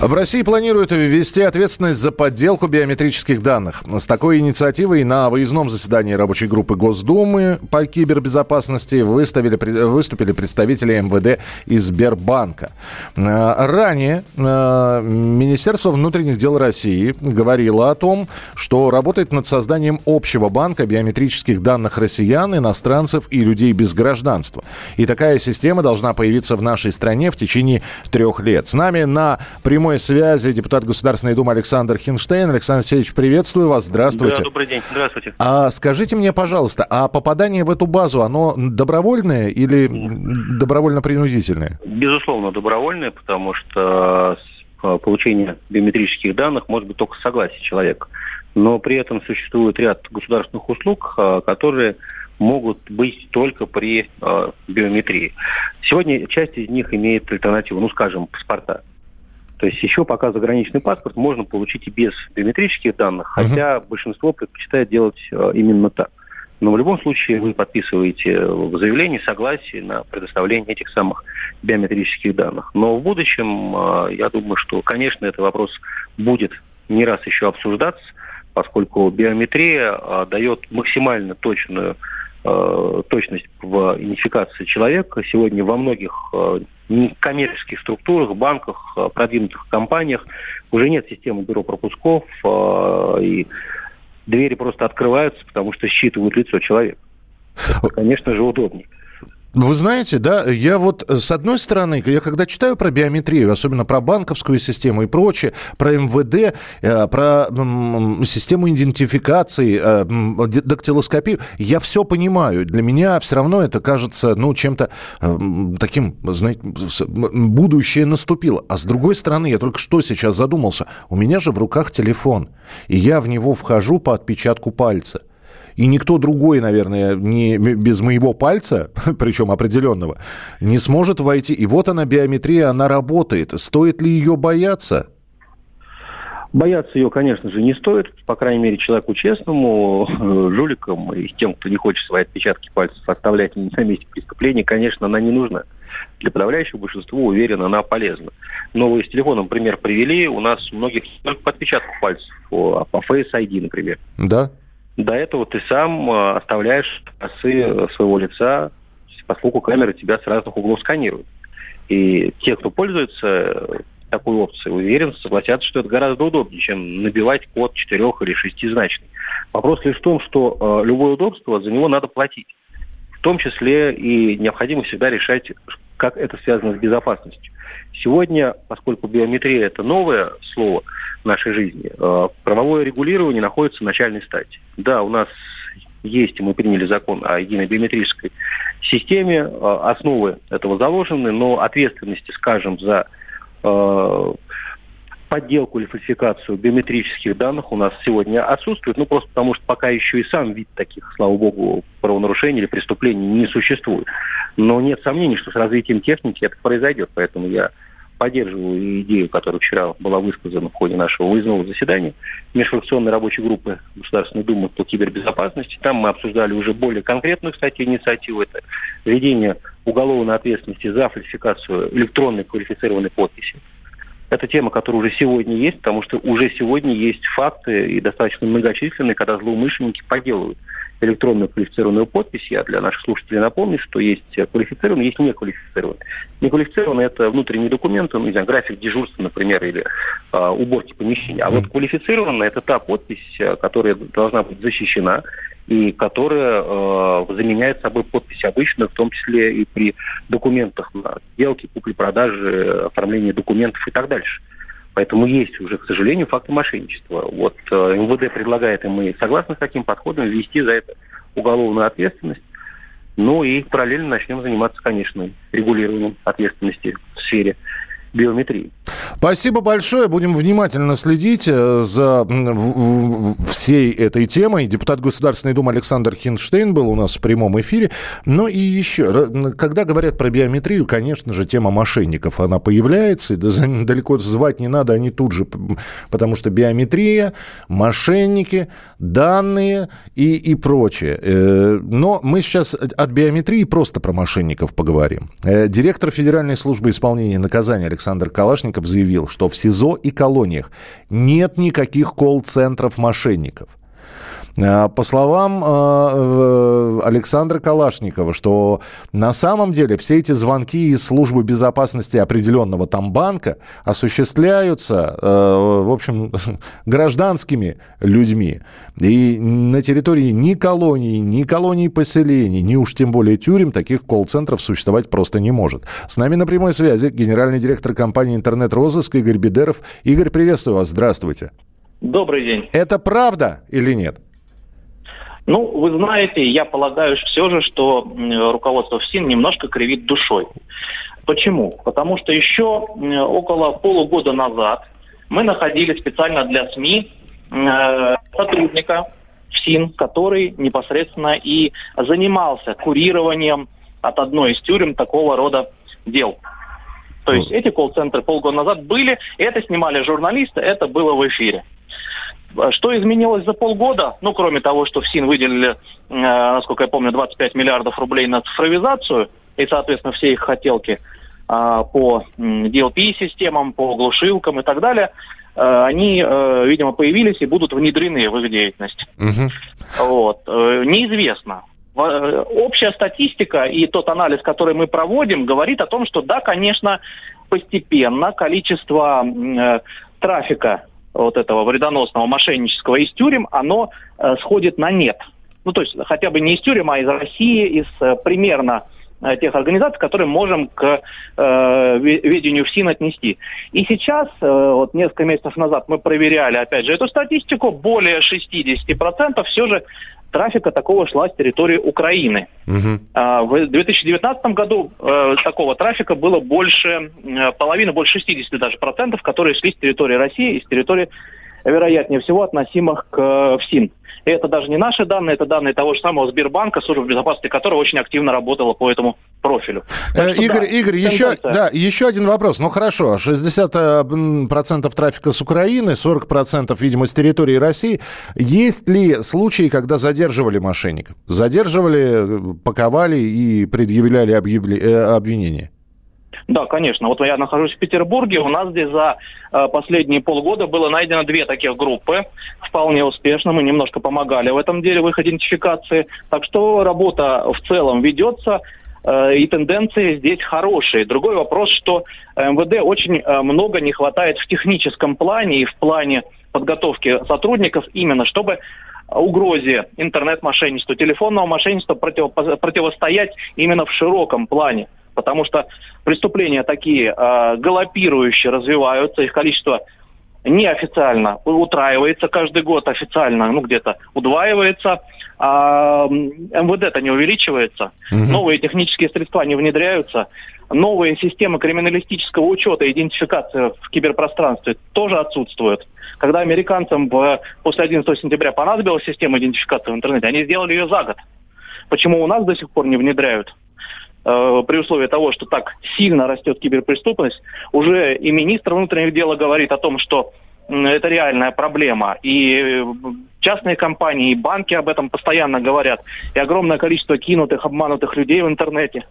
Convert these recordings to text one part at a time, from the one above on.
В России планируют ввести ответственность за подделку биометрических данных. С такой инициативой на выездном заседании рабочей группы Госдумы по кибербезопасности выставили, выступили представители МВД и Сбербанка. Э, ранее э, Министерство внутренних дел России говорило о том, что работает над созданием общего банка биометрических данных россиян, иностранцев и людей без гражданства. И такая система должна появиться в нашей стране в течение трех лет. С нами на прямой прямой связи депутат Государственной Думы Александр Хинштейн. Александр Алексеевич, приветствую вас. Здравствуйте. Да, добрый день. Здравствуйте. А скажите мне, пожалуйста, а попадание в эту базу, оно добровольное или добровольно-принудительное? Безусловно, добровольное, потому что э, получение биометрических данных может быть только с согласия человека. Но при этом существует ряд государственных услуг, э, которые могут быть только при э, биометрии. Сегодня часть из них имеет альтернативу, ну, скажем, паспорта. То есть еще пока заграничный паспорт можно получить и без биометрических данных, uh-huh. хотя большинство предпочитает делать э, именно так. Но в любом случае вы подписываете в заявлении согласие на предоставление этих самых биометрических данных. Но в будущем, э, я думаю, что, конечно, этот вопрос будет не раз еще обсуждаться, поскольку биометрия э, дает максимально точную Э, точность в идентификации человека сегодня во многих э, коммерческих структурах, банках, э, продвинутых компаниях уже нет системы бюро пропусков, и двери просто открываются, потому что считывают лицо человека. Это, конечно же, удобнее. Вы знаете, да, я вот э, с одной стороны, я когда читаю про биометрию, особенно про банковскую систему и прочее, про МВД, э, про систему идентификации, э, дактилоскопию, я все понимаю. Для меня все равно это кажется, ну, чем-то таким, знаете, будущее наступило. А с другой стороны, я только что сейчас задумался, у меня же в руках телефон, и я в него вхожу по отпечатку пальца и никто другой, наверное, не, без моего пальца, причем определенного, не сможет войти. И вот она, биометрия, она работает. Стоит ли ее бояться? Бояться ее, конечно же, не стоит. По крайней мере, человеку честному, жуликам и тем, кто не хочет свои отпечатки пальцев оставлять на месте преступления, конечно, она не нужна. Для подавляющего большинства, уверен, она полезна. Но вы с телефоном пример привели. У нас у многих только по отпечатку пальцев, по, по Face ID, например. Да. До этого ты сам э, оставляешь косы своего лица, поскольку камеры тебя с разных углов сканируют. И те, кто пользуется такой опцией, уверен, согласятся, что это гораздо удобнее, чем набивать код четырех или шестизначный. Вопрос лишь в том, что э, любое удобство, за него надо платить. В том числе и необходимо всегда решать, как это связано с безопасностью. Сегодня, поскольку биометрия – это новое слово в нашей жизни, э, правовое регулирование находится в начальной стадии. Да, у нас есть, мы приняли закон о единой биометрической системе, э, основы этого заложены, но ответственности, скажем, за э, подделку или фальсификацию биометрических данных у нас сегодня отсутствует, ну просто потому что пока еще и сам вид таких, слава богу, правонарушений или преступлений не существует. Но нет сомнений, что с развитием техники это произойдет, поэтому я поддерживаю идею, которая вчера была высказана в ходе нашего выездного заседания межфракционной рабочей группы Государственной Думы по кибербезопасности. Там мы обсуждали уже более конкретную, кстати, инициативу. Это введение уголовной ответственности за фальсификацию электронной квалифицированной подписи. Это тема, которая уже сегодня есть, потому что уже сегодня есть факты и достаточно многочисленные, когда злоумышленники поделывают электронную квалифицированную подпись. Я для наших слушателей напомню, что есть квалифицированный, есть неквалифицированный. Неквалифицированный – это внутренние документы, ну, не знаю, график дежурства, например, или э, уборки помещения. А вот квалифицированная – это та подпись, э, которая должна быть защищена и которая э, заменяет собой подпись обычную, в том числе и при документах на сделки, купли-продажи, оформлении документов и так дальше. Поэтому есть уже, к сожалению, факты мошенничества. Вот э, МВД предлагает, и мы согласны с таким подходом, ввести за это уголовную ответственность. Ну и параллельно начнем заниматься, конечно, регулированием ответственности в сфере биометрии. Спасибо большое. Будем внимательно следить э, за всей этой темой. Депутат Государственной Думы Александр Хинштейн был у нас в прямом эфире. Ну и еще, когда говорят про биометрию, конечно же, тема мошенников, она появляется. Далеко звать не надо, они тут же, потому что биометрия, мошенники, данные и, и прочее. Э, но мы сейчас от биометрии просто про мошенников поговорим. Э, директор Федеральной службы исполнения наказания Александр Калашников заявил, что в СИЗО и колониях нет никаких колл-центров мошенников. Э, по словам э, Александра Калашникова, что на самом деле все эти звонки из службы безопасности определенного там банка осуществляются, э, в общем, гражданскими людьми. И на территории ни колонии, ни колонии поселений, ни уж тем более тюрем таких колл-центров существовать просто не может. С нами на прямой связи генеральный директор компании «Интернет-розыск» Игорь Бедеров. Игорь, приветствую вас. Здравствуйте. Добрый день. Это правда или нет? Ну, вы знаете, я полагаю все же, что руководство ФСИН немножко кривит душой. Почему? Потому что еще около полугода назад мы находили специально для СМИ э, сотрудника ФСИН, который непосредственно и занимался курированием от одной из тюрем такого рода дел. То есть эти колл-центры полгода назад были, это снимали журналисты, это было в эфире. Что изменилось за полгода? Ну, кроме того, что в СИН выделили, э, насколько я помню, 25 миллиардов рублей на цифровизацию и, соответственно, все их хотелки э, по DLP-системам, по глушилкам и так далее, э, они, э, видимо, появились и будут внедрены в их деятельность. Угу. Вот. Неизвестно. Общая статистика и тот анализ, который мы проводим, говорит о том, что да, конечно, постепенно количество трафика вот этого вредоносного мошеннического из тюрем, оно э, сходит на нет. Ну, то есть хотя бы не из тюрем, а из России, из э, примерно э, тех организаций, которые можем к э, ведению ФСИН отнести. И сейчас, э, вот несколько месяцев назад мы проверяли, опять же, эту статистику, более 60% все же трафика такого шла с территории Украины. Угу. В 2019 году э, такого трафика было больше э, половины, больше 60 даже процентов, которые шли с территории России и с территории, вероятнее всего, относимых к э, ФСИН. И это даже не наши данные, это данные того же самого Сбербанка, служба безопасности которого очень активно работала по этому профилю. Э, что, Игорь, да, Игорь еще, да, еще один вопрос. Ну хорошо, 60% трафика с Украины, 40%, видимо, с территории России. Есть ли случаи, когда задерживали мошенников? Задерживали, паковали и предъявляли э, обвинения? Да, конечно. Вот я нахожусь в Петербурге. У нас здесь за э, последние полгода было найдено две таких группы. Вполне успешно. Мы немножко помогали в этом деле, в их идентификации. Так что работа в целом ведется э, и тенденции здесь хорошие. Другой вопрос, что МВД очень э, много не хватает в техническом плане и в плане подготовки сотрудников именно, чтобы угрозе интернет-мошенничества, телефонного мошенничества против, противостоять именно в широком плане потому что преступления такие э, галопирующие развиваются, их количество неофициально утраивается каждый год, официально, ну, где-то удваивается, а МВД-то не увеличивается, угу. новые технические средства не внедряются, новые системы криминалистического учета и идентификации в киберпространстве тоже отсутствуют. Когда американцам в, после 11 сентября понадобилась система идентификации в интернете, они сделали ее за год. Почему у нас до сих пор не внедряют? Э, при условии того, что так сильно растет киберпреступность, уже и министр внутренних дел говорит о том, что это реальная проблема. И частные компании, и банки об этом постоянно говорят. И огромное количество кинутых, обманутых людей в интернете.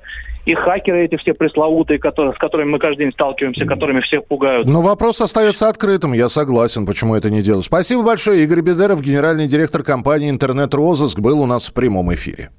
И хакеры эти все пресловутые, которые, с которыми мы каждый день сталкиваемся, которыми всех пугают. Но вопрос остается открытым. Я согласен, почему это не делать. Спасибо большое. Игорь Бедеров, генеральный директор компании «Интернет-розыск», был у нас в прямом эфире.